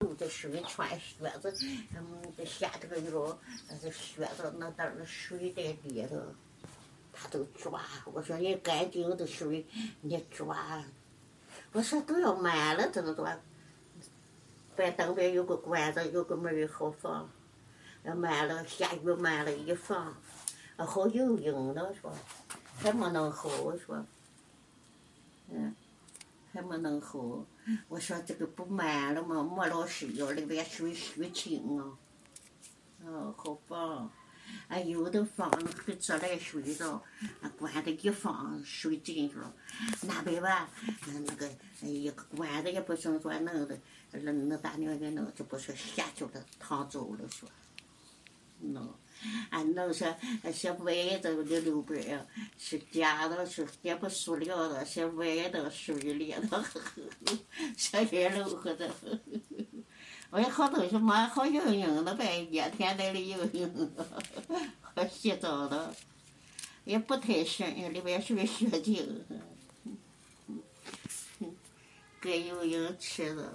有的水穿靴子，嗯，下这个雨，那个靴子那点儿水在里头，他都抓。我说你干净的水，你抓。我说都要满了，怎么多。反东边有个管子，有个门儿好放。要满了，下雨满了，一放，好有用了，说还没弄好，我说，嗯，还没弄好。我说这个不满了嘛，莫老师要里边水虚清啊，哦，好棒！啊，有的放给自来水的，管子一放水进去了，那边吧，那个一个管子也不行，说弄的，那那大娘给弄，就不是下去了，淌走了，说。弄，俺弄些些歪的的溜边呀，是假的，是也不塑料的，些歪的水里的，小些圆溜和的，我有好东西嘛，好有用的呗，热天那里有用，好洗澡的，也不太深，里边水雪净，该游泳吃的，